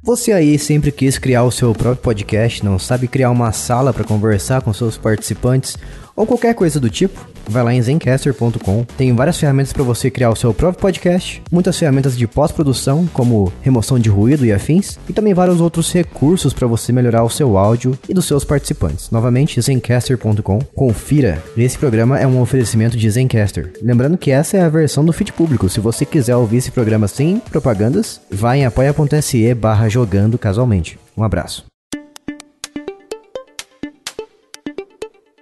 Você aí sempre quis criar o seu próprio podcast, não sabe criar uma sala para conversar com seus participantes ou qualquer coisa do tipo? Vai lá em zencaster.com, tem várias ferramentas para você criar o seu próprio podcast, muitas ferramentas de pós-produção, como remoção de ruído e afins, e também vários outros recursos para você melhorar o seu áudio e dos seus participantes. Novamente, zencaster.com, confira. Esse programa é um oferecimento de Zencaster. Lembrando que essa é a versão do feed público. Se você quiser ouvir esse programa sem propagandas, vai em apoia.se barra jogando casualmente. Um abraço.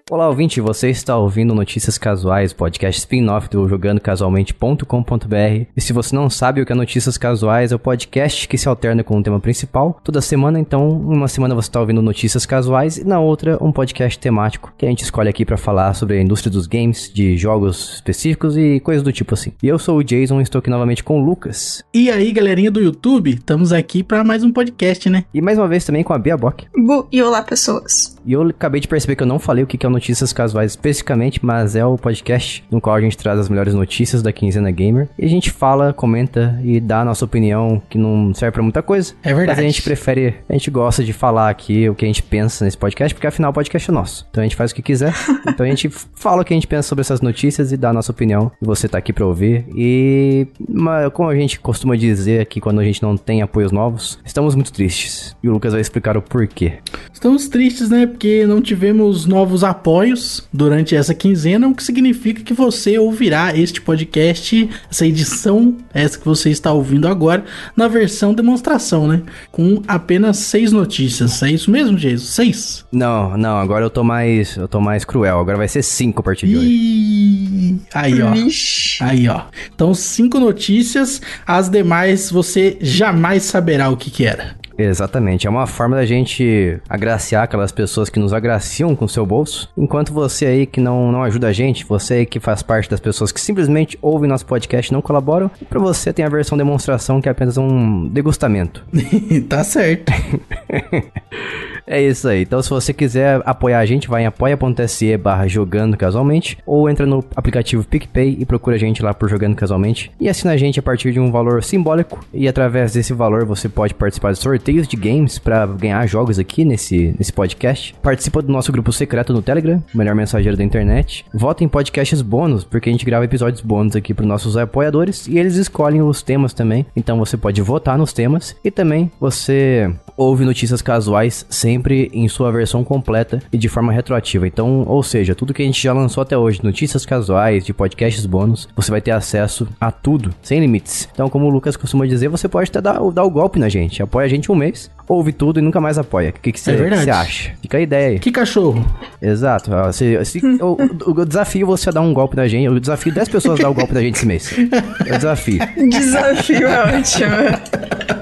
Olá, ouvinte, você está ouvindo Notícias Casuais, podcast spin-off do jogandocasualmente.com.br. E se você não sabe o que é Notícias Casuais, é o podcast que se alterna com o tema principal toda semana. Então, uma semana você está ouvindo Notícias Casuais e na outra, um podcast temático que a gente escolhe aqui para falar sobre a indústria dos games, de jogos específicos e coisas do tipo assim. E eu sou o Jason e estou aqui novamente com o Lucas. E aí, galerinha do YouTube, estamos aqui para mais um podcast, né? E mais uma vez também com a Bia Bock. Bu e olá, pessoas. E eu acabei de perceber que eu não falei o que é o Notícias Casuais especificamente, mas é o podcast no qual a gente traz as melhores notícias da quinzena gamer. E a gente fala, comenta e dá a nossa opinião, que não serve pra muita coisa. É verdade. Mas a gente prefere, a gente gosta de falar aqui o que a gente pensa nesse podcast, porque afinal o podcast é nosso. Então a gente faz o que quiser. então a gente fala o que a gente pensa sobre essas notícias e dá a nossa opinião. E você tá aqui pra ouvir. E mas, como a gente costuma dizer aqui quando a gente não tem apoios novos, estamos muito tristes. E o Lucas vai explicar o porquê. Estamos tristes, né? Porque não tivemos novos apoios durante essa quinzena, o que significa que você ouvirá este podcast, essa edição, essa que você está ouvindo agora, na versão demonstração, né? Com apenas seis notícias. É isso mesmo, Jesus? Seis? Não, não, agora eu tô mais. Eu tô mais cruel. Agora vai ser cinco a partir de hoje. Aí, ó. Vixe. Aí, ó. Então, cinco notícias. As demais você jamais saberá o que que era. Exatamente, é uma forma da gente agraciar aquelas pessoas que nos agraciam com seu bolso, enquanto você aí que não, não ajuda a gente, você aí que faz parte das pessoas que simplesmente ouvem nosso podcast e não colaboram, e pra você tem a versão demonstração que é apenas um degustamento. tá certo. É isso aí. Então, se você quiser apoiar a gente, vai em apoia.se barra jogando casualmente ou entra no aplicativo PicPay e procura a gente lá por Jogando Casualmente e assina a gente a partir de um valor simbólico e através desse valor você pode participar de sorteios de games para ganhar jogos aqui nesse, nesse podcast. Participa do nosso grupo secreto no Telegram, melhor mensageiro da internet. Vota em podcasts bônus, porque a gente grava episódios bônus aqui para nossos apoiadores e eles escolhem os temas também. Então você pode votar nos temas e também você ouve notícias casuais sempre em sua versão completa e de forma retroativa. Então, ou seja, tudo que a gente já lançou até hoje, notícias casuais, de podcasts bônus, você vai ter acesso a tudo, sem limites. Então, como o Lucas costuma dizer, você pode até dar, dar o golpe na gente. Apoia a gente um mês, ouve tudo e nunca mais apoia. O que que você É acha? Fica a ideia aí. Que cachorro. Exato. ó, se- se- o, o- o desafio é você dar um golpe na gente. Eu desafio 10 pessoas a dar o golpe na gente esse mês. É o desafio. Desafio é ótimo.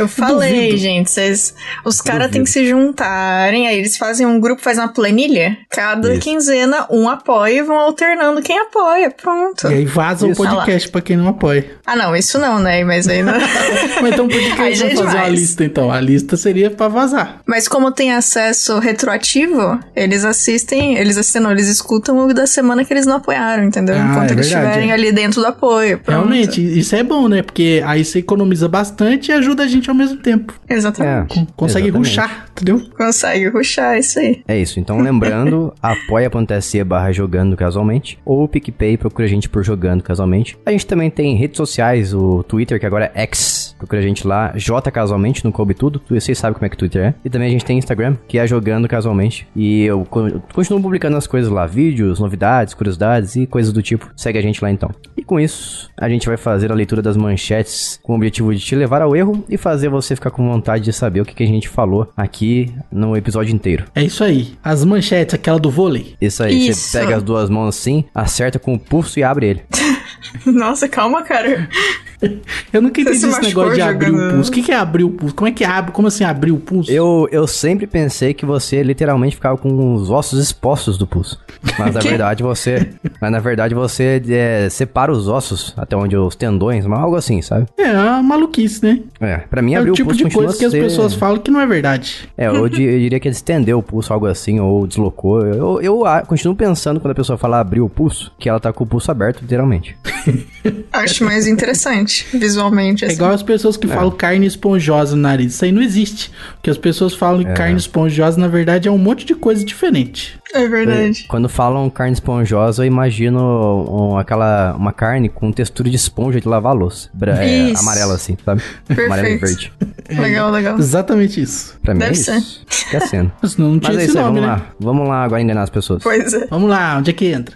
Eu falei, Duvido. gente, vocês, os caras têm que se juntarem, aí eles fazem um grupo, fazem uma planilha, cada Isso. quinzena um apoia e vão alternando quem apoia, pronto. E aí vaza Isso. o podcast pra quem não apoia. Ah não, isso não, né, mas aí não... Mas então por que, que a gente vai é fazer uma lista então? A lista seria pra vazar. Mas como tem acesso retroativo, eles assistem, eles assistem não, eles escutam o da semana que eles não apoiaram, entendeu? Ah, Enquanto é eles verdade, estiverem é. ali dentro do apoio, pronto. Realmente, isso é bom, né? Porque aí você economiza bastante e ajuda a gente ao mesmo tempo. Exatamente. É, Consegue exatamente. ruxar, entendeu? Consegue ruxar, isso aí. É isso, então lembrando, apoia.se barra jogando casualmente, ou o PicPay, procura a gente por jogando casualmente. A gente também tem redes sociais, o Twitter, que agora é X, procura a gente lá, J casualmente, não coube tudo, vocês sabem como é que o Twitter é. E também a gente tem Instagram, que é jogando casualmente, e eu co- continuo publicando as coisas lá, vídeos, novidades, curiosidades e coisas do tipo. Segue a gente lá então. E com isso, a gente vai fazer a leitura das manchetes com o objetivo de te levar ao erro e fazer você ficar com vontade de saber o que, que a gente falou aqui no episódio inteiro. É isso aí. As manchetes, aquela do vôlei. Isso aí, Isso. você pega as duas mãos assim, acerta com o pulso e abre ele. Nossa, calma, cara. Eu nunca entendi se esse negócio de abrir o jogando. pulso. O que que é abrir o pulso? Como é que abre? Como assim abrir o pulso? Eu, eu sempre pensei que você literalmente ficava com os ossos expostos do pulso. Mas na verdade você. Mas na verdade você é, separa os ossos até onde os tendões, mas algo assim, sabe? É uma maluquice, né? É, pra mim É abrir o o tipo pulso de continua coisa que as ser- pessoas falam que não é verdade. É, eu, eu diria que ele estendeu o pulso, algo assim, ou deslocou. Eu, eu ah, continuo pensando quando a pessoa fala abrir o pulso, que ela tá com o pulso aberto, literalmente. Acho mais interessante, visualmente. É assim. igual as pessoas que falam carne esponjosa no nariz. Isso aí não existe. O que as pessoas falam de carne esponjosa, na verdade, é um monte de coisa diferente. É verdade. Quando falam carne esponjosa, eu imagino um- aquela, uma carne com textura de esponja de lavar a louça. Bra- é, Isso. amarela assim, sabe? Amarelo e Perfeito. verde. Legal, legal. Exatamente isso. Pra mim Deve é isso. Esquecendo. Mas não, não tinha Mas é isso aí, nome, vamos né? lá. Vamos lá agora enganar as pessoas. Pois é. Vamos lá, onde é que entra?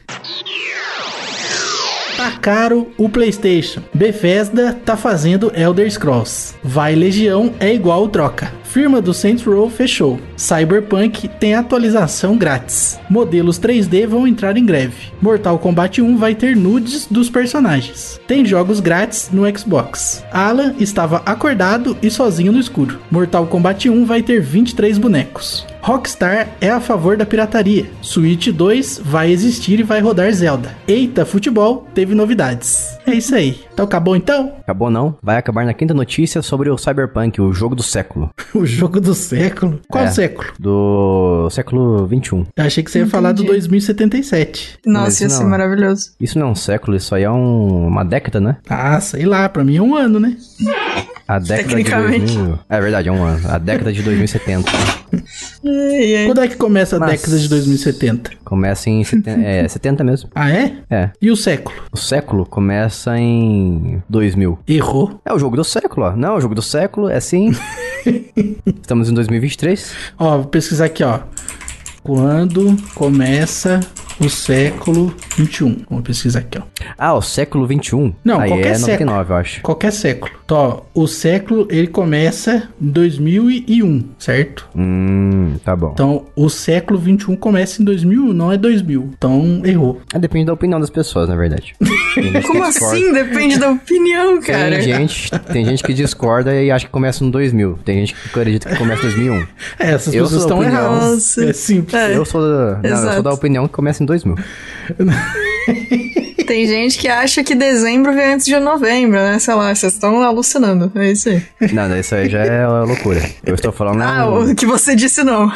Tá caro o PlayStation. Bethesda tá fazendo Elder Scrolls. Vai Legião é igual troca. Firma do Saints Row fechou. Cyberpunk tem atualização grátis. Modelos 3D vão entrar em greve. Mortal Kombat 1 vai ter nudes dos personagens. Tem jogos grátis no Xbox. Alan estava acordado e sozinho no escuro. Mortal Kombat 1 vai ter 23 bonecos. Rockstar é a favor da pirataria. Switch 2 vai existir e vai rodar Zelda. Eita, futebol teve novidades. É isso aí. Então acabou então? Acabou não? Vai acabar na quinta notícia sobre o Cyberpunk, o jogo do século. O jogo do século. Qual É. século? Do século 21. Eu achei que você ia falar do 2077. Mas Nossa, ia ser não. maravilhoso. Isso não é um século, isso aí é um- uma década, né? Ah, sei lá, pra mim é um ano, né? A década de Tecnicamente. 2000. É verdade, é um ano. A década de 2070. Ai, ai. Quando é que começa a Mas- década de 2070? Começa em 70, é, 70 mesmo. Ah, é? É. E o século? O século começa em 2000. Errou. É o jogo do século, ó. Não, o jogo do século é assim. Estamos em 2023. Ó, vou pesquisar aqui, ó. Quando começa o século 21? Vamos pesquisar aqui, ó. Ah, o século 21. Não, Aí qualquer é século. 99, eu acho. Qualquer século. Então, ó, o século ele começa em 2001, certo? Hum, tá bom. Então, o século 21 começa em 2001, não é 2000. Então, errou. Ah, depende da opinião das pessoas, na verdade. Como assim? Depende da opinião, cara. Tem gente, tem gente que discorda e acha que começa no 2000. Tem gente que acredita que começa em 2001. É, essas Eu pessoas estão erradas. Nossa. É simples. É. Eu sou da, não, eu sou da opinião que começa em 2000. Tem gente que acha que dezembro vem antes de novembro, né? Sei lá, vocês estão alucinando. É isso aí. Não, não, isso aí já é loucura. Eu estou falando. Ah, o que você disse não.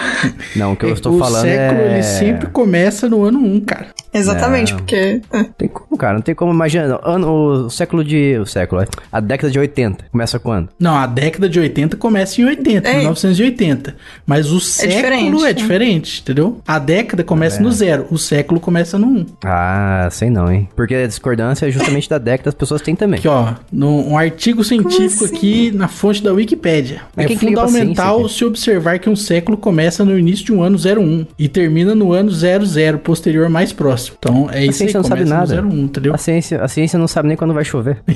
não, o que eu estou o falando século é. ele sempre começa no ano 1, cara. Exatamente, Não. porque. é. Tem como, cara? Não tem como imaginar. Ano, o século de. O século, é. A década de 80. Começa quando? Não, a década de 80 começa em 80, É. 1980. Mas o século diferente, é né? diferente, entendeu? A década começa É. no zero, o século começa no 1. Ah, sei não, hein? Porque a discordância é justamente da década as pessoas têm também. Aqui, ó, no, um artigo científico assim? aqui na fonte da Wikipédia. Mas é fundamental se observar que um século começa no início de um ano 01 e termina no ano 00, posterior mais próximo. Então é isso aí, ciência não sabe nada. no 01, entendeu? A ciência, a ciência não sabe nem quando vai chover.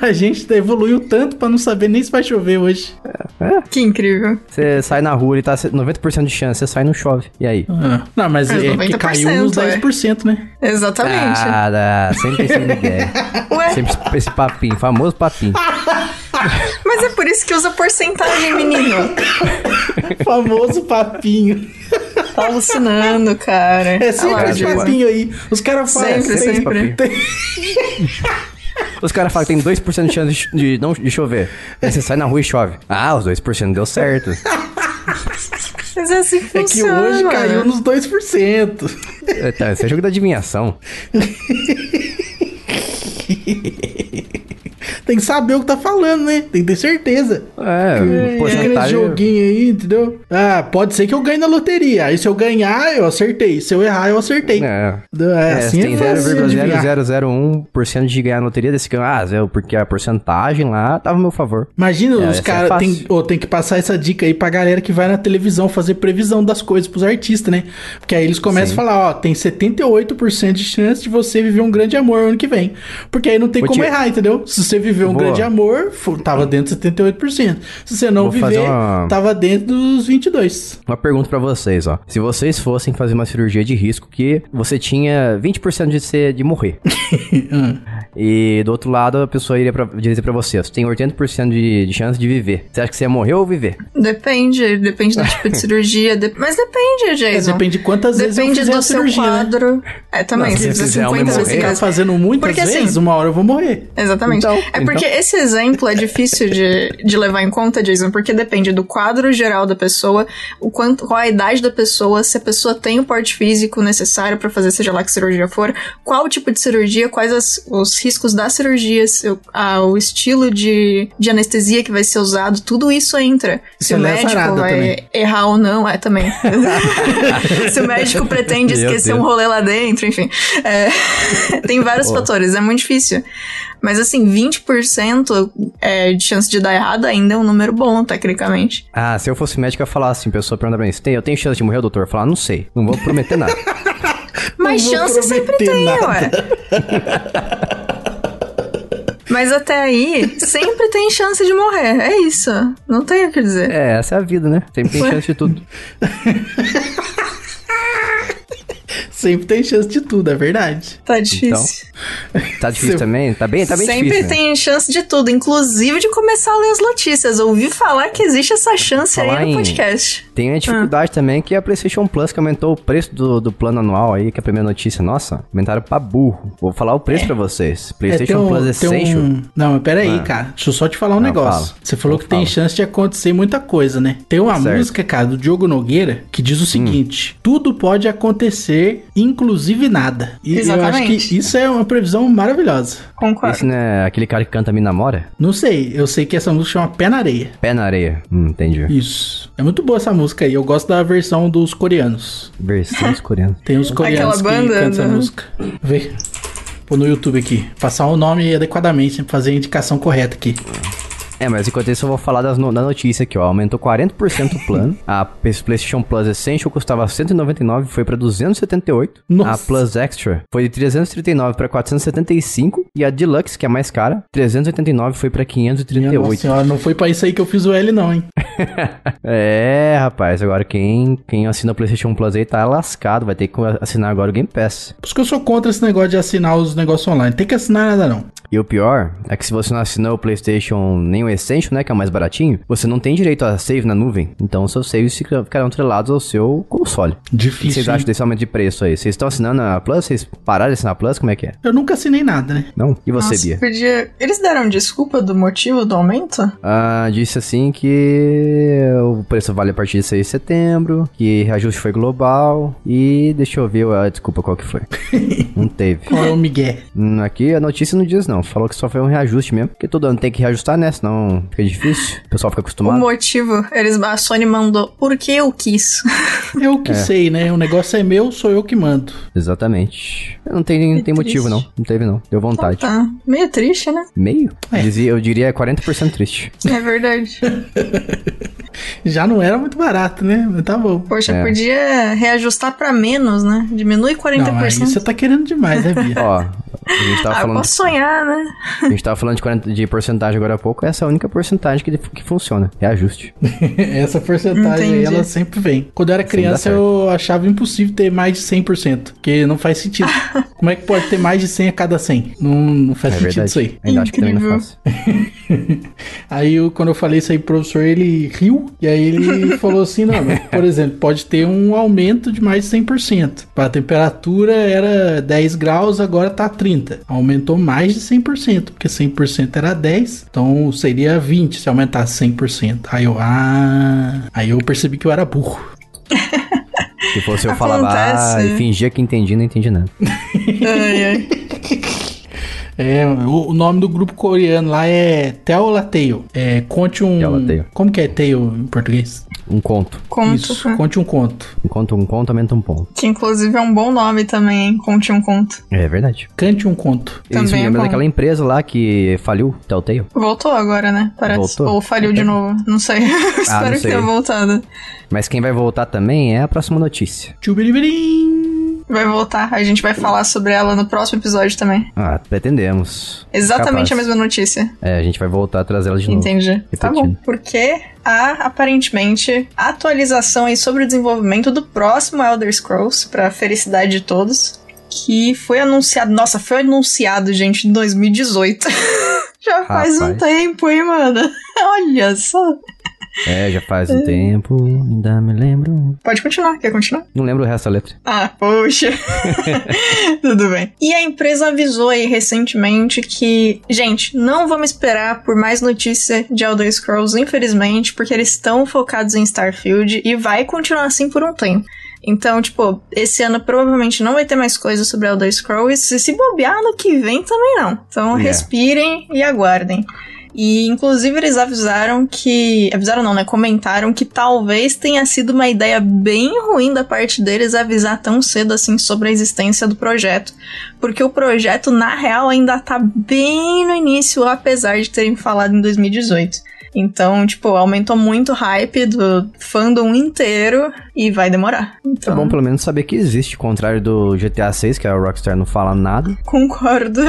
A gente evoluiu tanto pra não saber nem se vai chover hoje. Que incrível. Você sai na rua e tá 90% de chance, você sai e não chove. E aí? Ah, não, mas Mas é 90%, caiu uns é. 10%, né? Exatamente. Ah, dá. sempre esse migué. Ué, Sempre esse papinho, famoso papinho. mas é por isso que usa porcentagem, menino. Famoso papinho. Tá alucinando, cara. É sempre Olha lá, esse papinho aí. Os caras falam Sempre, tem- sempre. tem- Os caras falam que tem 2% de chance de, não de chover. Aí você sai na rua e chove. Ah, os 2% deu certo. Mas é assim que É que hoje caiu nos 2%. É, tá, Esse é jogo da adivinhação. Tem que saber o que tá falando, né? Tem que ter certeza. É, Aquele porcentagem. joguinho aí, entendeu? Ah, pode ser que eu ganhe na loteria. Aí se eu ganhar, eu acertei. Se eu errar, eu acertei. É. É, É, assim tem é fácil de adivinhar. 0,0001% de ganhar na loteria desse ganho. Ah, Zé, porque a porcentagem lá tava a meu favor. Imagina, É, os é caras fácil. tem, ô, tem que passar essa dica aí pra galera que vai na televisão fazer previsão das coisas pros artistas, né? Porque aí eles começam Sim. a falar, ó, tem 78% de chance de você viver um grande amor ano que vem. Porque aí não tem Vou como te- errar, entendeu? Se você viver um Vou- grande amor, tava dentro de 78%. Se você não Vou viver, uma- tava dentro dos 22. Uma pergunta pra vocês, ó. Se vocês fossem fazer uma cirurgia de risco que você tinha 20% de ser de morrer. e do outro lado a pessoa iria pra, dizer pra você, você tem 80% de, de chance de viver. Você acha que você ia morrer ou viver? Depende, depende do tipo de cirurgia. de- Mas depende, É, Jason. depende de quantas vezes eu Depende fizer do a seu né? quadro. É, também. Não, se se fizer fizer uma 50 morrer, vezes Ficar casa. fazendo muitas Porque, assim, vezes, uma hora eu vou morrer. Exatamente. Então- é então Porque esse exemplo é difícil de, de levar em conta, Jason, porque depende do quadro geral da pessoa, o quanto, qual a idade da pessoa, se a pessoa tem o porte físico necessário para fazer seja lá que cirurgia for, qual o tipo de cirurgia, quais as, os riscos da cirurgia, o estilo de, de anestesia que vai ser usado, tudo isso entra. Se o médico vai também. errar ou não, é também. se o médico pretende esquecer um rolê lá dentro, enfim. É, tem vários fatores, é muito difícil. Mas assim, 20% é, de chance de dar errado ainda é um número bom, tecnicamente. Ah, se eu fosse médico, eu ia falar assim, pessoa pergunta pra mim, tem, eu tenho chance de morrer, doutor? Eu falar, não sei, não vou prometer nada. Mas chance sempre tem, nada. ué. Mas até aí, sempre tem chance de morrer. É isso. Não tem o que dizer. É, essa é a vida, né? Sempre tem chance de tudo. Sempre tem chance de tudo, é verdade. Tá difícil. Então, tá difícil também? Tá bem, tá bem Sempre difícil. Sempre né? tem chance de tudo, inclusive de começar a ler as notícias. Ouvi falar que existe essa chance falar aí no podcast. Em... Tem a dificuldade ah. também que a PlayStation Plus que aumentou o preço do, do plano anual aí, que é a primeira notícia. Nossa, aumentaram pra burro. Vou falar o preço é. pra vocês. PlayStation é, um, Plus Essential. Um... Não, mas pera aí, ah. cara. Deixa eu só te falar um Não, negócio. Fala. Você falou que falo. tem chance de acontecer muita coisa, né? Tem uma certo. música, cara, do Diogo Nogueira, que diz o hum. seguinte: hum. tudo pode acontecer, inclusive nada. E Exatamente. eu acho que isso é uma previsão maravilhosa. Concordo. Esse não é aquele cara que canta Me Namora? Não sei, eu sei que essa música chama Pé na Areia. Pé na Areia, hum, entendi. Isso. É muito boa essa música aí, eu gosto da versão dos coreanos. Versão dos coreanos. Tem os coreanos Aquela banda, que cantam essa né? música. Vê. Pô no YouTube aqui. Passar o nome adequadamente, fazer a indicação correta aqui. É, mas enquanto isso eu vou falar das no, da notícia aqui, ó. Aumentou 40% o plano. a PlayStation Plus Essential custava 199, foi pra 278. Nossa. A Plus Extra foi de 339 pra 475. E a Deluxe, que é mais cara, 389 foi pra 538. Nossa senhora, não foi pra isso aí que eu fiz o L não, hein? é, rapaz, agora quem, quem assina o PlayStation Plus aí tá lascado, vai ter que assinar agora o Game Pass. Por isso que eu sou contra esse negócio de assinar os negócios online. Tem que assinar nada não. E o pior é que se você não assinou o PlayStation nem o Essential, né, que é o mais baratinho, você não tem direito a save na nuvem. Então seus saves ficarão atrelados ao seu console. Difícil. O que vocês acham desse aumento de preço aí? Vocês estão assinando a Plus? Vocês pararam de assinar a Plus? Como é que é? Eu nunca assinei nada, né? Não? E você, Nossa, Bia? Podia... Eles deram desculpa do motivo do aumento? Ah, disse assim que o preço vale a partir de 6 de setembro, que reajuste foi global e deixa eu ver a desculpa qual que foi. não teve. Qual é o Miguel? Hum, aqui a notícia não diz não. Falou que só foi um reajuste mesmo. Porque todo ano tem que reajustar, né? Senão fica difícil. O pessoal fica acostumado. O motivo, eles, a Sony mandou porque eu quis. Eu que é. sei, né? O negócio é meu, sou eu que mando. Exatamente. Não tem, não tem motivo, não. Não teve, não. Deu vontade. Então tá. Meio triste, né? Meio? É. Eu, dizia, eu diria 40% triste. É verdade. Já não era muito barato, né? Mas tá bom. Poxa, é. podia reajustar pra menos, né? Diminui 40%. Não, aí você tá querendo demais, né, Bia? Ó, a gente tava ah, falando. posso sonhar, né? A gente tava falando de, 40, de porcentagem agora há pouco. Essa é a única porcentagem que, que funciona. É ajuste. Essa porcentagem aí, ela sempre vem. Quando eu era criança, eu achava impossível ter mais de 100%. Porque não faz sentido. Como é que pode ter mais de 100 a cada 100? Não, não faz é sentido verdade. isso aí. Ainda acho que também não faz. aí, eu, quando eu falei isso aí pro professor, ele riu. E aí ele falou assim: não, por exemplo, pode ter um aumento de mais de 100%. A temperatura era 10 graus, agora tá 30. Aumentou mais de 100%, porque 100% era 10, então seria 20 se aumentasse 100%. Aí eu, ah, aí eu percebi que eu era burro. Se fosse eu falar ah, e fingia que entendi, não entendi nada. ai, ai. É, o, o, nome do grupo coreano lá é Teolateo. É, conte um. Teolateo. Como que é Teo em português? Um conto. Conto. Isso, é. conte um conto. Um conto, um conto, aumenta um ponto. Que inclusive é um bom nome também, hein? Conte um conto. É verdade. Cante um conto. Também Isso me lembra é daquela empresa lá que faliu, Telltale. Voltou agora, né? Parece. Voltou? Ou faliu de novo. Não sei. Ah, Espero não sei. que tenha voltado. Mas quem vai voltar também é a próxima notícia. Tchubiribirim. Vai voltar. A gente vai falar sobre ela no próximo episódio também. Ah, pretendemos. Exatamente Capaz. a mesma notícia. É, a gente vai voltar a trazer ela de novo. Entendi. Tá bom. Porque há aparentemente atualização aí sobre o desenvolvimento do próximo Elder Scrolls para felicidade de todos, que foi anunciado, nossa, foi anunciado, gente, em 2018. Já faz Rapaz. um tempo, hein, mano? Olha só. É, já faz um tempo, ainda me lembro. Pode continuar, quer continuar? Não lembro o resto da letra. Ah, poxa. Tudo bem. E a empresa avisou aí recentemente que, gente, não vamos esperar por mais notícia de Elder Scrolls, infelizmente, porque eles estão focados em Starfield e vai continuar assim por um tempo. Então, tipo, esse ano provavelmente não vai ter mais coisa sobre Elder Scrolls. E se bobear no que vem também não. Então, Yeah. respirem e aguardem. E, inclusive, eles avisaram que. Avisaram não, né? Comentaram que talvez tenha sido uma ideia bem ruim da parte deles avisar tão cedo assim sobre a existência do projeto. Porque o projeto, na real, ainda tá bem no início, apesar de terem falado em 2018. Então, tipo, aumentou muito o hype do fandom inteiro e vai demorar. É Então, bom pelo menos saber que existe, ao contrário do GTA 6, que a Rockstar não fala nada. concordo.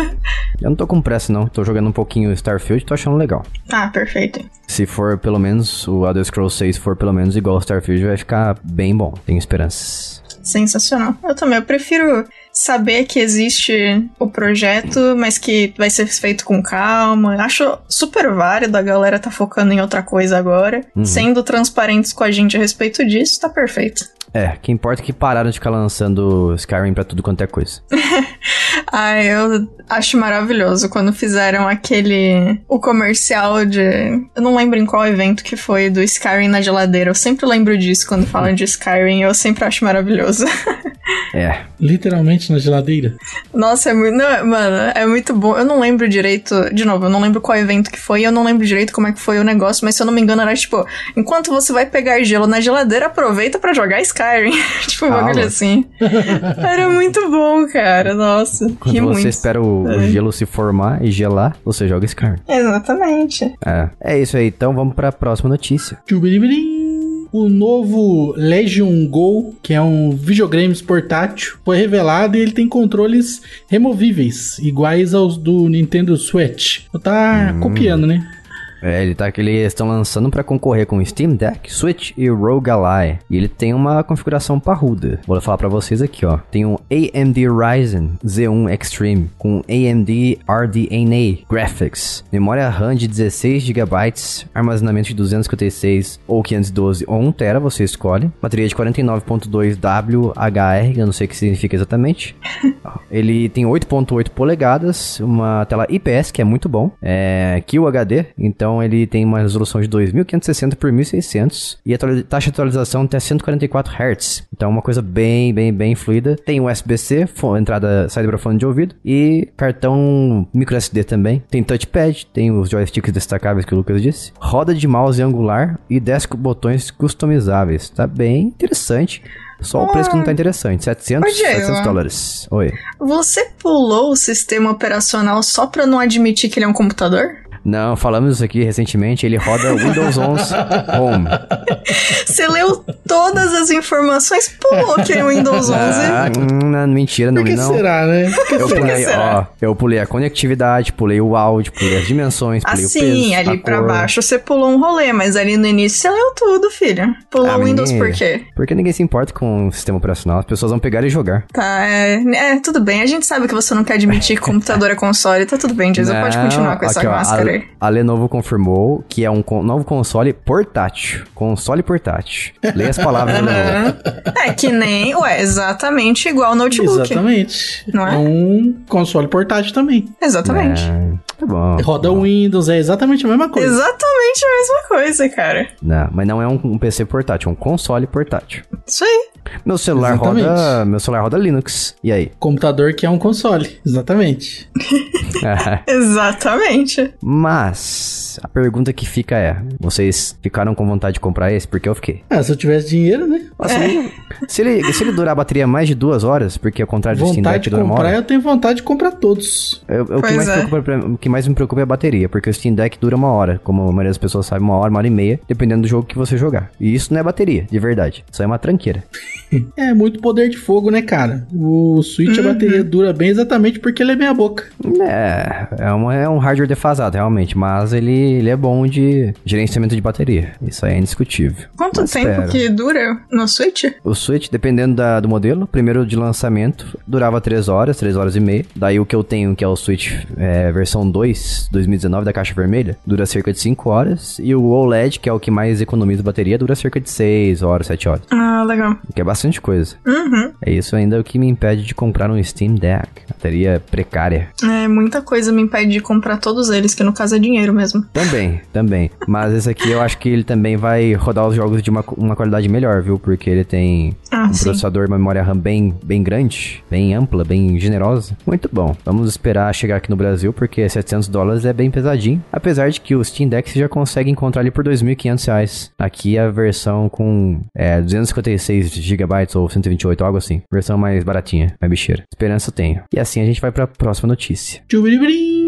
Eu não tô com pressa não, tô jogando um pouquinho Starfield, tô achando legal. Ah, perfeito. Se for pelo menos, o Elder Scrolls 6 for pelo menos igual ao Starfield, vai ficar bem bom. Tenho esperanças. Sensacional. Eu também. Eu prefiro saber que existe o projeto, mas que vai ser feito com calma. Acho super válido a galera tá focando em outra coisa agora. Sendo transparentes com a gente a respeito disso, tá perfeito. É, que importa é que pararam de ficar lançando Skyrim pra tudo quanto é coisa. Ai, eu acho maravilhoso quando fizeram aquele. O comercial de. Eu não lembro em qual evento que foi do Skyrim na geladeira. Eu sempre lembro disso quando falam de Skyrim. Eu sempre acho maravilhoso. É, Literalmente na geladeira. Nossa, é muito. Não, mano, é muito bom. Eu não lembro direito. De novo, eu não lembro qual evento que foi. Eu não lembro direito como é que foi o negócio. Mas se eu não me engano, era tipo: enquanto você vai pegar gelo na geladeira, aproveita pra jogar Skyrim. tipo, um bagulho assim. Era muito bom, cara. Nossa. quando você muito. espera o, o É. gelo se formar e gelar, você joga Skyrim. Exatamente. É, é isso aí, então vamos pra próxima notícia. O novo Legion Go, que é um videogame portátil, foi revelado e ele tem controles removíveis, iguais aos do Nintendo Switch. Tá copiando, né? É, ele tá que eles estão lançando pra concorrer com o Steam Deck, Switch e Rogue Ally. E ele tem uma configuração parruda. Vou falar pra vocês aqui, ó. Tem um AMD Ryzen Z1 Extreme com AMD RDNA Graphics, memória RAM de 16 GB, armazenamento de 256 ou 512 ou 1 TB, você escolhe. Bateria de 49.2 WHR, eu não sei o que significa exatamente. Ele tem 8.8 polegadas, uma tela IPS, que é muito bom, é QHD, então ele tem uma resolução de 2560 por 1600 e a taxa de atualização até 144 Hz. Então é uma coisa bem, bem, bem fluida. Tem USB-C, entrada, saída para fone de ouvido e cartão microSD também. Tem touchpad, tem os joysticks destacáveis que o Lucas disse, roda de mouse angular e 10 botões customizáveis. Tá bem interessante. Só o preço que não tá interessante, 700, Ô, Diego. 700 dólares. Oi. Você pulou o sistema operacional só pra não admitir que ele é um computador? Não, falamos isso aqui recentemente, ele roda Windows 11 Home. Você leu todas as informações, pulou que é o Windows 11. Ah, hum, não, mentira, não Por li não. será, né? Por que Eu será? pulei, será? ó, eu pulei a conectividade, pulei o áudio, pulei as dimensões, pulei o peso, Assim, ali a pra cor. baixo você pulou um rolê, mas ali no início você leu tudo, filho. Pulou Ah, o Windows menina, por quê? Porque ninguém se importa com o sistema operacional, as pessoas vão pegar e jogar. Tá, é, é, tudo bem. A gente sabe que você não quer admitir que computador é console. Tá tudo bem, Jason. Pode continuar com essa aqui, ó, máscara a, a Lenovo confirmou que é um con- novo console portátil. Console portátil. Leia as palavras da Lenovo. É que nem, ué, exatamente igual ao notebook. Exatamente. Não é? um console portátil também. Exatamente. É, tá bom. Roda Windows, é exatamente a mesma coisa. Exatamente a mesma coisa, cara. Não, mas não é um, um PC portátil, é um console portátil. Isso aí. Meu celular Exatamente. roda, meu celular roda Linux. E aí? Computador que é um console. Exatamente. Exatamente. Mas a pergunta que fica é: vocês ficaram com vontade de comprar esse? Porque eu fiquei. Ah, se eu tivesse dinheiro, né? Nossa, se, ele, se ele durar a bateria mais de duas horas, porque ao contrário do Steam Vontade Deck de dura uma comprar, hora. eu tenho vontade de comprar todos. Eu, eu- o, que mais é. preocupa pra- o que mais me preocupa é a bateria, porque o Steam Deck dura uma hora, como a maioria das pessoas sabe, uma hora, uma hora e meia, dependendo do jogo que você jogar. E isso não é bateria, de verdade. Isso é uma tranqueira. É muito poder de fogo, né, cara? O Switch, Uhum. a bateria dura bem exatamente porque ele é meia boca. É, é, uma- é um hardware defasado, realmente, mas ele, ele é bom de gerenciamento de bateria. Isso aí é indiscutível. Quanto Mas tempo espera. que dura no Switch? O Switch, dependendo da- do modelo, primeiro de lançamento, durava 3 horas, 3 horas e meia. Daí o que eu tenho, que é o Switch é, versão 2 2019 da caixa vermelha dura cerca de 5 horas e o OLED, que é o que mais economiza bateria, dura cerca de 6 horas, 7 horas. Ah, legal. Que é bastante coisa. Uhum. É isso ainda o que me impede de comprar um Steam Deck. Bateria precária. É, muita coisa me impede de comprar todos eles, que no caso é dinheiro mesmo. Também, também. Mas esse aqui eu acho que ele também vai rodar os jogos de uma, uma qualidade melhor, viu? Porque ele tem Ah, um sim. processador, uma memória RAM bem, bem grande, bem ampla, bem generosa. Muito bom. Vamos esperar chegar aqui no Brasil, porque 700 dólares é bem pesadinho. Apesar de que o Steam Deck você já consegue encontrar ali por 2.500 reais. Aqui a versão com é, 256 GB ou 128, algo assim. Versão mais baratinha, mais bicheira. Esperança eu tenho. E assim a gente vai pra próxima notícia. Tchubiribrim.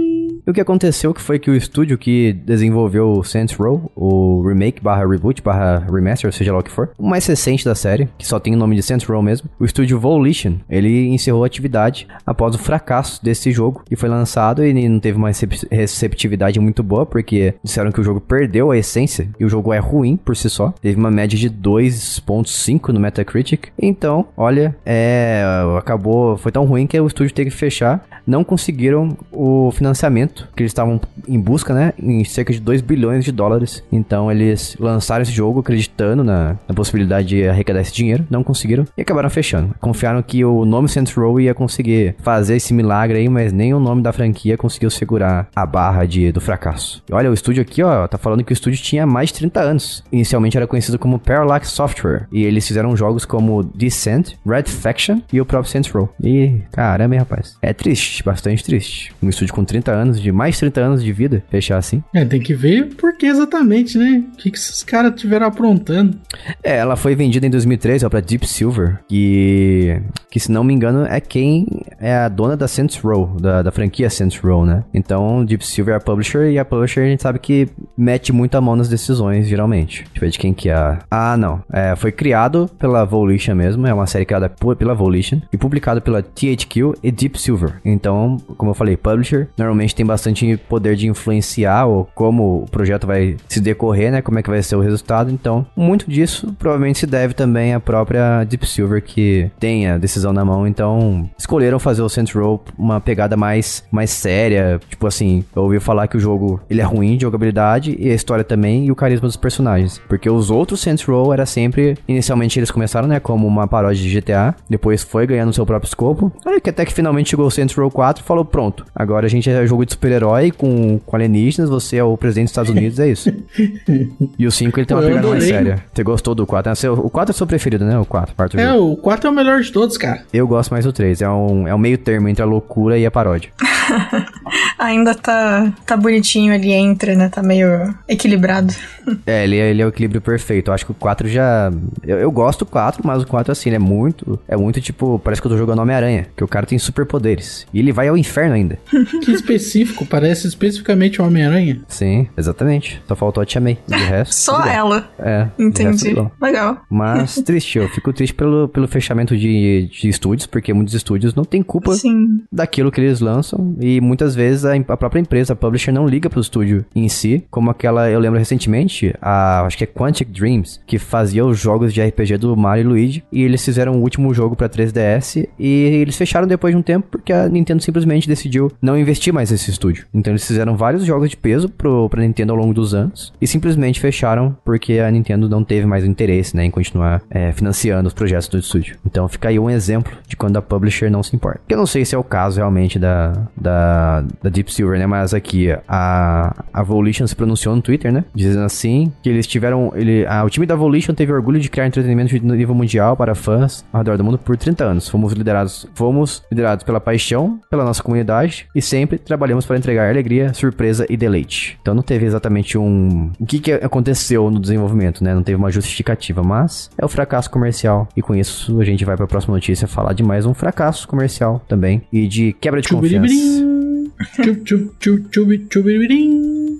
E o que aconteceu que foi que o estúdio que desenvolveu o Saints Row, o remake barra reboot barra remaster, seja lá o que for, o mais recente da série, que só tem o nome de Saints Row mesmo, o estúdio Volition, ele encerrou a atividade após o fracasso desse jogo, que foi lançado e não teve uma recep- receptividade muito boa, porque disseram que o jogo perdeu a essência, e o jogo é ruim por si só, teve uma média de 2.5 no Metacritic, então, olha, é, acabou, foi tão ruim que o estúdio teve que fechar, não conseguiram o financiamento que eles estavam em busca, né? Em cerca de 2 bilhões de dólares. Então eles lançaram esse jogo acreditando na, na possibilidade de arrecadar esse dinheiro, não conseguiram e acabaram fechando. Confiaram que o nome Saints Row ia conseguir fazer esse milagre aí, mas nem o nome da franquia conseguiu segurar a barra de, do fracasso. E olha, o estúdio aqui, ó, tá falando que o estúdio tinha mais de 30 anos. Inicialmente era conhecido como Parallax Software e eles fizeram jogos como Descent, Red Faction e o próprio Saints Row. E caramba, hein, rapaz. É triste, bastante triste. Um estúdio com 30 anos, de mais de 30 anos de vida, fechar assim. É, tem que ver por que exatamente, né? O que, que esses caras tiveram aprontando. É, ela foi vendida em 2013 ó, pra Deep Silver, que, que se não me engano é quem é a dona da Saints Row, da, da franquia Saints Row, né? Então, Deep Silver é a publisher e a publisher a gente sabe que mete muito a mão nas decisões, geralmente. Deixa eu ver de quem que é. a- Ah, não. É, foi criado pela Volition mesmo, é uma série criada por- pela Volition e publicado pela THQ e Deep Silver. Então, como eu falei, publisher normalmente tem bastante poder de influenciar ou como o projeto vai se decorrer, né? Como é que vai ser o resultado. Então, muito disso provavelmente se deve também à própria Deep Silver que tem a decisão na mão. Então, escolheram fazer o Saints Row uma pegada mais, mais séria. Tipo assim, eu ouvi falar que o jogo ele é ruim de jogabilidade e a história também e o carisma dos personagens. Porque os outros Saints Row era sempre, inicialmente eles começaram, né, como uma paródia de GTA, depois foi ganhando seu próprio escopo. Aí que até que finalmente chegou o Saints Row 4 e falou: "Pronto, agora a gente é jogo de super-herói com, com alienígenas, você é o presidente dos Estados Unidos, é isso". e o 5 ele tem uma Eu pegada mais séria. Você gostou do 4? É seu- O 4 é o seu preferido, né? O 4, quarto É, jogo. o 4 é o melhor de todos, cara. Eu gosto mais do 3, é um, é um meio termo entre a loucura e a paródia. Ainda tá, tá bonitinho ali entre, né? Tá meio equilibrado. É, ele, é- ele é o equilíbrio perfeito. Eu acho que o 4 já. Eu, eu gosto do 4, mas o 4, assim, ele é muito. É muito tipo. Parece que eu tô jogando Homem-Aranha. Que o cara tem superpoderes. E ele vai ao inferno ainda. Que específico, parece especificamente o Homem-Aranha. Sim, exatamente. Só faltou a Tia May. De resto. Só ela. É. resto, Entendi. bom. Legal. Mas triste, eu fico triste pelo, pelo fechamento de, de estúdios, porque muitos estúdios não têm culpa Sim. daquilo que eles lançam e muitas vezes a, a própria empresa, a publisher, não liga pro estúdio em si, como aquela, eu lembro recentemente, a, acho que é Quantic Dreams, que fazia os jogos de RPG do Mario e Luigi, e eles fizeram o último jogo pra 3DS e eles fecharam depois de um tempo porque a Nintendo simplesmente decidiu não investir mais nesse estúdio. Então eles fizeram vários jogos de peso pro, pra Nintendo ao longo dos anos e simplesmente fecharam porque a Nintendo não teve mais interesse, né, em continuar é, financiando os projetos do estúdio. Então fica aí um exemplo de quando a publisher não se importa. Que eu não sei se é o caso realmente da, da, da Deep Silver, né, mas aqui a, a Volition se pronunciou no Twitter, né, dizendo assim que eles tiveram, ele, a, o time da Volition teve orgulho de criar entretenimento de nível mundial para fãs ao redor do mundo por 30 anos. Fomos liderados, fomos liderados pela paixão, pela nossa comunidade e sempre trabalhamos para entregar alegria, surpresa e deleite. Então não teve exatamente um o que, que aconteceu no desenvolvimento, né? Não teve uma justificativa, mas é o fracasso comercial e com isso a gente vai para a próxima notícia falar de mais um fracasso comercial também e de quebra de confiança.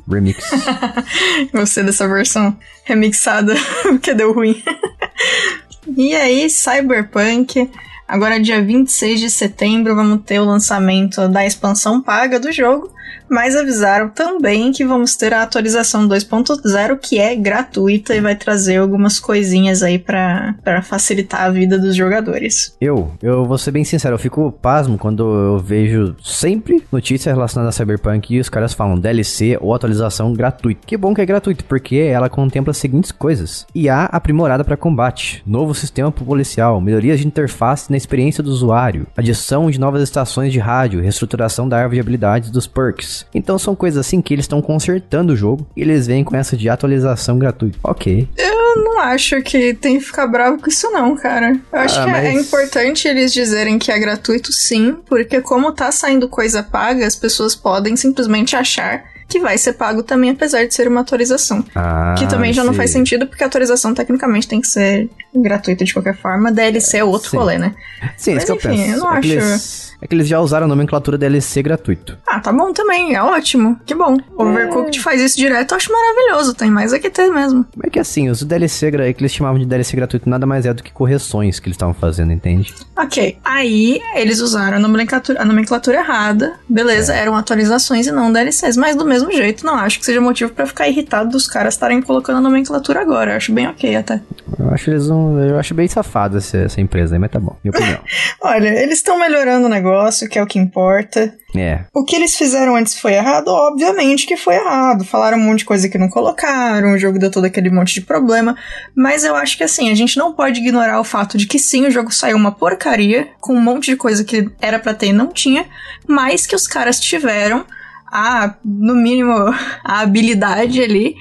Remix. Gostei dessa versão remixada, porque deu ruim. e aí, Cyberpunk. Agora, dia 26 de setembro, vamos ter o lançamento da expansão paga do jogo. Mas avisaram também que vamos ter a atualização 2.0, que é gratuita e vai trazer algumas coisinhas aí para facilitar a vida dos jogadores. Eu, eu vou ser bem sincero, eu fico pasmo quando eu vejo sempre notícias relacionadas a Cyberpunk e os caras falam DLC ou atualização gratuita. Que bom que é gratuito, porque ela contempla as seguintes coisas: IA aprimorada para combate, novo sistema policial, melhorias de interface na experiência do usuário, adição de novas estações de rádio, reestruturação da árvore de habilidades dos perks. Então são coisas assim que eles estão consertando o jogo e eles vêm com essa de atualização gratuita. Ok. Eu não acho que tem que ficar bravo com isso não, cara. Eu acho ah, que é, mas... é importante eles dizerem que é gratuito sim, porque como tá saindo coisa paga, as pessoas podem simplesmente achar que vai ser pago também, apesar de ser uma atualização. Ah, que também já sim. não faz sentido, porque a atualização tecnicamente tem que ser gratuita de qualquer forma. DLC é outro sim. rolê, né? Sim, Mas, isso enfim, que eu penso. Eu não é acho. Eles é que eles já usaram a nomenclatura DLC gratuito. Ah, tá bom também, é ótimo. Que bom. O Overcooked é. faz isso direto, eu acho maravilhoso. Tem mais é que ter mesmo. É que assim, os DLC que eles chamavam de DLC gratuito nada mais é do que correções que eles estavam fazendo, entende? Ok. Aí eles usaram a nomenclatura, a nomenclatura errada. Beleza, é. eram atualizações e não DLCs. Mas do mesmo jeito, não acho que seja motivo para ficar irritado dos caras estarem colocando a nomenclatura agora. Eu acho bem ok até. Eu acho eles um, eu acho bem safado essa, essa empresa aí, mas tá bom. Minha opinião. Olha, eles estão melhorando o negócio negócio, que é o que importa. É. O que eles fizeram antes foi errado? Obviamente que foi errado. Falaram um monte de coisa que não colocaram, o jogo deu todo aquele monte de problema. Mas eu acho que assim, a gente não pode ignorar o fato de que sim, o jogo saiu uma porcaria, com um monte de coisa que era para ter e não tinha, mas que os caras tiveram a, no mínimo, a habilidade ali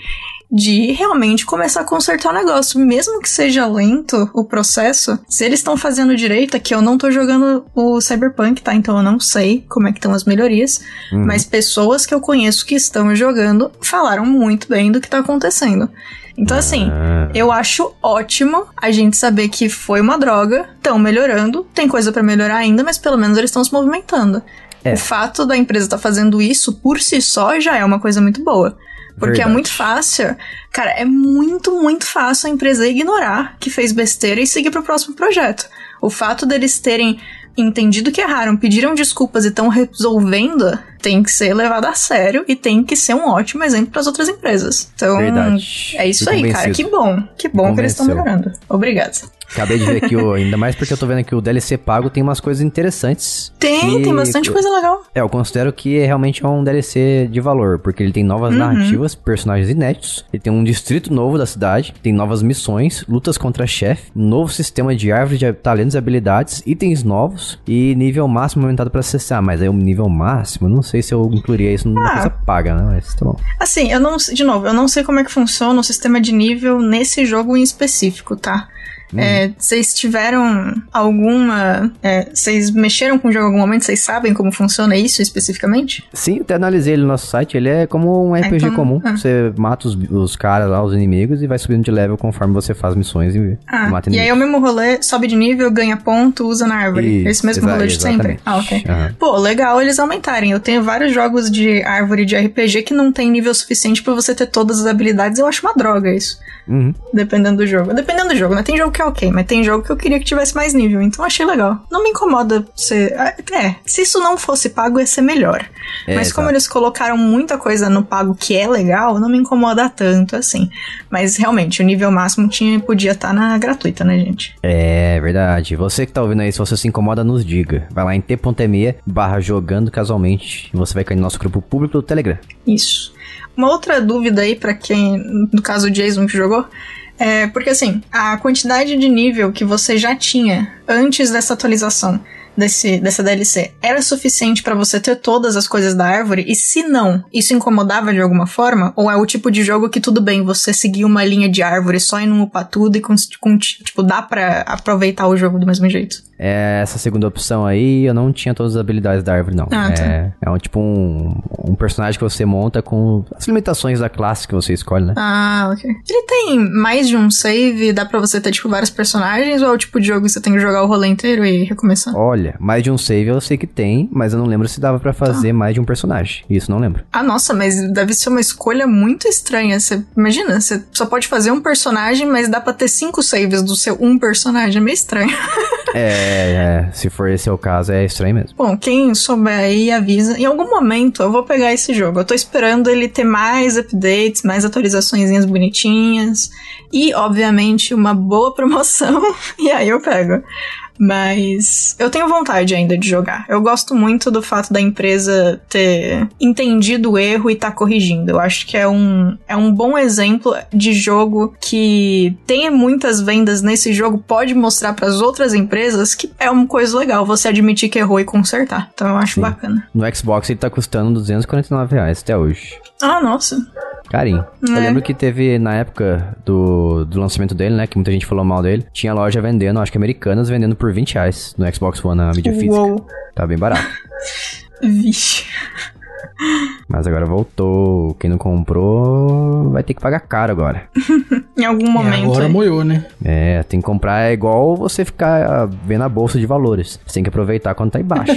de realmente começar a consertar o negócio. Mesmo que seja lento o processo, se eles estão fazendo direito, aqui eu não tô jogando o Cyberpunk, tá? Então eu não sei como é que estão as melhorias. Uhum. Mas pessoas que eu conheço que estão jogando falaram muito bem do que tá acontecendo. Então, assim, ah. eu acho ótimo a gente saber que foi uma droga, estão melhorando, tem coisa para melhorar ainda, mas pelo menos eles estão se movimentando. É. O fato da empresa estar tá fazendo isso por si só já é uma coisa muito boa. Porque Verdade. é muito fácil. Cara, é muito, muito fácil a empresa ignorar que fez besteira e seguir pro próximo projeto. O fato deles terem entendido que erraram, pediram desculpas e estão resolvendo, tem que ser levado a sério e tem que ser um ótimo exemplo para as outras empresas. Então, Verdade. é isso aí, cara. Que bom. Que bom que eles estão melhorando. Obrigada. Acabei de ver aqui, o, ainda mais porque eu tô vendo aqui o DLC pago tem umas coisas interessantes. Tem, tem bastante coisa legal. É, eu considero que realmente é um DLC de valor, porque ele tem novas uhum. narrativas, personagens inéditos, ele tem um distrito novo da cidade, tem novas missões, lutas contra chefe, novo sistema de árvore de talentos e habilidades, itens novos e nível máximo aumentado para acessar. Mas aí o nível máximo, não sei se eu incluiria isso numa ah. coisa paga, né? Mas tá bom. Assim, eu não, de novo, eu não sei como é que funciona o sistema de nível nesse jogo em específico, tá? É, vocês tiveram alguma. É, vocês mexeram com o jogo em algum momento? Vocês sabem como funciona isso especificamente? Sim, até analisei ele no nosso site. Ele é como um RPG então, comum. Ah. Você mata os, os caras lá, os inimigos, e vai subindo de level conforme você faz missões e ah, mata inimigos. E aí é o mesmo rolê, sobe de nível, ganha ponto, usa na árvore. Esse mesmo rolê de sempre? Ah, ok. Uhum. Pô, legal eles aumentarem. Eu tenho vários jogos de árvore de RPG que não tem nível suficiente para você ter todas as habilidades. Eu acho uma droga isso. Uhum. Dependendo do jogo. Dependendo do jogo, né? Tem jogo que é ok, mas tem jogo que eu queria que tivesse mais nível. Então achei legal. Não me incomoda ser. É, se isso não fosse pago, ia ser melhor. É, mas como eles colocaram muita coisa no pago que é legal, não me incomoda tanto assim. Mas realmente, o nível máximo tinha, podia estar tá na gratuita, né, gente? É verdade. Você que tá ouvindo aí, se você se incomoda, nos diga. Vai lá em t.me barra jogando casualmente e você vai cair no nosso grupo público do Telegram. Isso. Uma outra dúvida aí para quem, no caso o Jason que jogou, é porque assim, a quantidade de nível que você já tinha antes dessa atualização desse, dessa DLC era suficiente para você ter todas as coisas da árvore? E se não, isso incomodava de alguma forma? Ou é o tipo de jogo que tudo bem, você seguir uma linha de árvore só e não upar tudo e com, com, tipo, dá pra aproveitar o jogo do mesmo jeito? É, essa segunda opção aí, eu não tinha todas as habilidades da árvore, não. Ah, tá. é, é um tipo um, um personagem que você monta com as limitações da classe que você escolhe, né? Ah, ok. Ele tem mais de um save, dá pra você ter, tipo, vários personagens, ou é o tipo de jogo que você tem que jogar o rolê inteiro e recomeçar? Olha, Olha, mais de um save eu sei que tem, mas eu não lembro se dava pra fazer Tá. mais de um personagem. Isso não lembro. Ah, nossa, mas deve ser uma escolha muito estranha. Você imagina, você só pode fazer um personagem, mas dá pra ter cinco saves do seu um personagem. É meio estranho. É, é, se for esse o caso, é estranho mesmo. Bom, quem souber aí avisa. Em algum momento eu vou pegar esse jogo. Eu tô esperando ele ter mais updates, mais atualizações bonitinhas e, obviamente, uma boa promoção. e aí eu pego. Mas eu tenho vontade ainda de jogar. Eu gosto muito do fato da empresa ter entendido o erro e tá corrigindo. Eu acho que é um, é um bom exemplo de jogo que tem muitas vendas nesse jogo, pode mostrar para as outras empresas que é uma coisa legal você admitir que errou e consertar. Então eu acho Sim. bacana. No Xbox ele tá custando 249 reais até hoje. Ah, nossa. Carinho. Eu É. lembro que teve na época do, do lançamento dele, né? Que muita gente falou mal dele. Tinha loja vendendo, acho que americanas, vendendo por 20 reais no Xbox One, na mídia física. Uou. Tá bem barato. Vixe. Mas agora voltou. Quem não comprou vai ter que pagar caro agora. Em algum E momento. agora aí. moiou, né? É, tem que comprar. É igual você ficar ah, vendo a bolsa de valores. Você tem que aproveitar quando tá embaixo.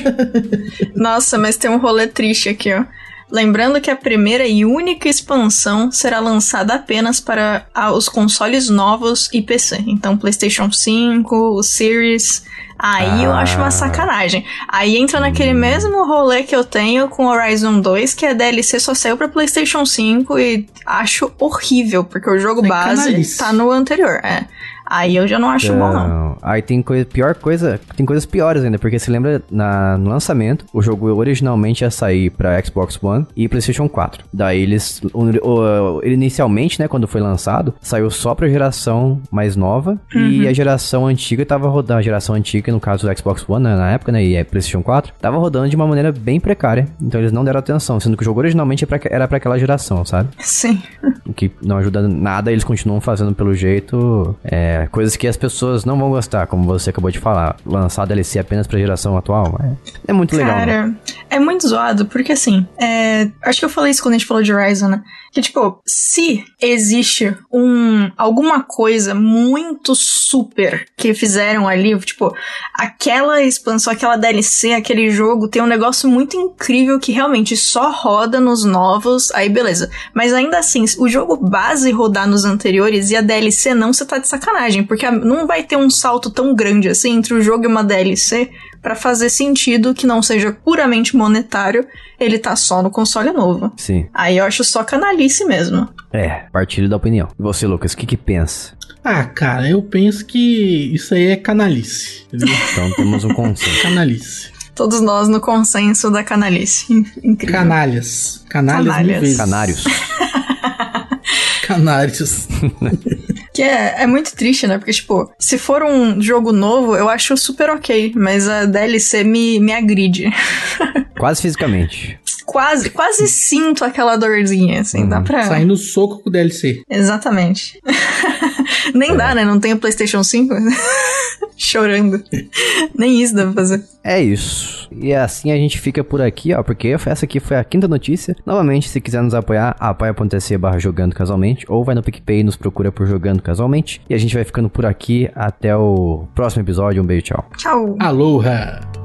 Nossa, mas tem um rolê triste aqui, ó. Lembrando que a primeira e única expansão será lançada apenas para os consoles novos e PC. Então, PlayStation 5, o Series. Aí eu Ah. acho uma sacanagem. Aí entra naquele mesmo rolê que eu tenho com Horizon 2, que a DLC só saiu pra PlayStation 5 e acho horrível, porque o jogo É base tá no anterior. É. Aí eu já não acho bom, não. Então, Aí tem coisa, pior coisa, tem coisas piores ainda, porque se lembra na, no lançamento, o jogo originalmente ia sair pra Xbox One e PlayStation 4. Daí eles, inicialmente, né, quando foi lançado, saiu só pra geração mais nova e a geração antiga tava rodando, a geração antiga, no caso do Xbox One né, na época, né, e a PlayStation 4, tava rodando de uma maneira bem precária, então eles não deram atenção, sendo que o jogo originalmente é era pra aquela geração, sabe? Sim. O que não ajuda nada, eles continuam fazendo pelo jeito é, coisas que as pessoas não vão gostar, como você acabou de falar. Lançar DLC apenas pra geração atual é, é muito legal. né? Cara, é muito zoado, porque assim, é, acho que eu falei isso quando a gente falou de Horizon, né? Que, tipo, se existe um alguma coisa muito super que fizeram ali, tipo, aquela expansão, aquela DLC, aquele jogo, tem um negócio muito incrível que realmente só roda nos novos, aí beleza. Mas ainda assim, o jogo base rodar nos anteriores e a DLC não, você tá de sacanagem, porque a- não vai ter um salto tão grande assim entre o jogo e uma DLC pra fazer sentido que não seja puramente monetário, ele tá só no console novo. Sim. Aí eu acho só canalice mesmo. É, partilho da opinião. E você, Lucas, o que que pensa? Ah, cara, eu penso que isso aí é canalice. Entendeu? Então temos um consenso. canalice. Todos nós no consenso da canalice. Incrível. Canalhas. Canalhas, Canalhas. Canários. Canários. Que é, é muito triste, né? Porque, tipo, se for um jogo novo, eu acho super ok, mas a DLC me, me agride. Quase fisicamente. Quase, quase sinto aquela dorzinha, assim, dá pra... Saindo soco com o DLC. Exatamente. Nem dá, né? Não tem o PlayStation 5. Chorando. Nem isso dá pra fazer. É isso. E assim a gente fica por aqui, ó, porque essa aqui foi a quinta notícia. Novamente, se quiser nos apoiar, apoia.se barra jogando casualmente, ou vai no PicPay e nos procura por jogando casualmente. E a gente vai ficando por aqui até o próximo episódio. Um beijo, tchau. Tchau. Aloha!